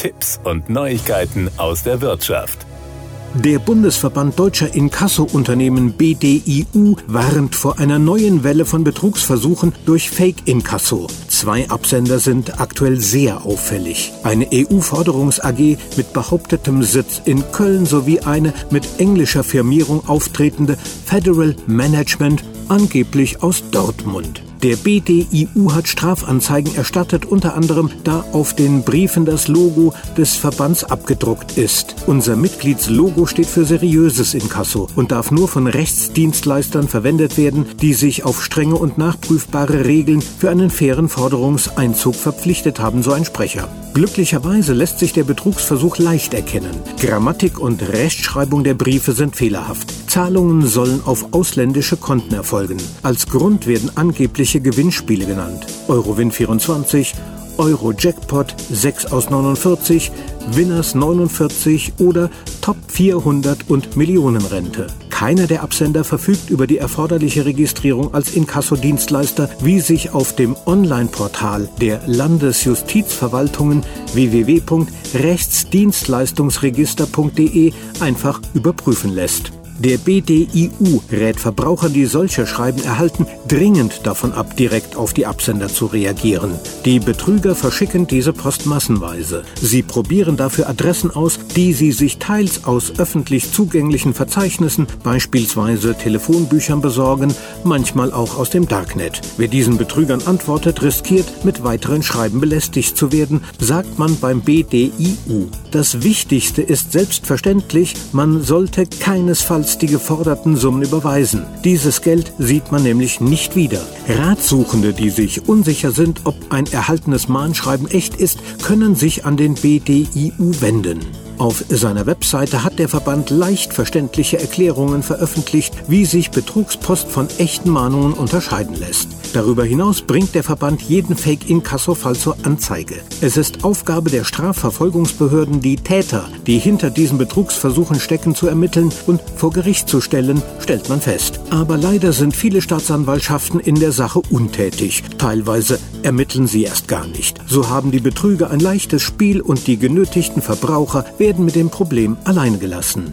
Tipps und Neuigkeiten aus der Wirtschaft. Der Bundesverband Deutscher Inkasso-Unternehmen BDIU warnt vor einer neuen Welle von Betrugsversuchen durch Fake-Inkasso. Zwei Absender sind aktuell sehr auffällig. Eine EU-Forderungs-AG mit behauptetem Sitz in Köln sowie eine mit englischer Firmierung auftretende Federal Management angeblich aus Dortmund. Der BDIU hat Strafanzeigen erstattet, unter anderem da auf den Briefen das Logo des Verbands abgedruckt ist. Unser Mitgliedslogo steht für seriöses Inkasso und darf nur von Rechtsdienstleistern verwendet werden, die sich auf strenge und nachprüfbare Regeln für einen fairen Forderungseinzug verpflichtet haben, so ein Sprecher. Glücklicherweise lässt sich der Betrugsversuch leicht erkennen. Grammatik und Rechtschreibung der Briefe sind fehlerhaft. Zahlungen sollen auf ausländische Konten erfolgen. Als Grund werden angebliche Gewinnspiele genannt. Eurowin 24, Euro Jackpot 6 aus 49, Winners 49 oder Top 400 und Millionenrente. Keiner der Absender verfügt über die erforderliche Registrierung als Inkassodienstleister, wie sich auf dem Online-Portal der Landesjustizverwaltungen www.rechtsdienstleistungsregister.de einfach überprüfen lässt. Der BDIU rät Verbrauchern, die solche Schreiben erhalten, dringend davon ab, direkt auf die Absender zu reagieren. Die Betrüger verschicken diese Post massenweise. Sie probieren dafür Adressen aus, die sie sich teils aus öffentlich zugänglichen Verzeichnissen, beispielsweise Telefonbüchern besorgen, manchmal auch aus dem Darknet. Wer diesen Betrügern antwortet, riskiert, mit weiteren Schreiben belästigt zu werden, sagt man beim BDIU. Das Wichtigste ist selbstverständlich, man sollte keinesfalls die geforderten Summen überweisen. Dieses Geld sieht man nämlich nicht wieder. Ratsuchende, die sich unsicher sind, ob ein erhaltenes Mahnschreiben echt ist, können sich an den BDIU wenden. Auf seiner Webseite hat der Verband leicht verständliche Erklärungen veröffentlicht, wie sich Betrugspost von echten Mahnungen unterscheiden lässt. Darüber hinaus bringt der Verband jeden Fake-Inkasso-Fall zur Anzeige. Es ist Aufgabe der Strafverfolgungsbehörden, die Täter, die hinter diesen Betrugsversuchen stecken, zu ermitteln und vor Gericht zu stellen, stellt man fest. Aber leider sind viele Staatsanwaltschaften in der Sache untätig. Teilweise ermitteln sie erst gar nicht. So haben die Betrüger ein leichtes Spiel und die genötigten Verbraucher werden mit dem Problem allein gelassen.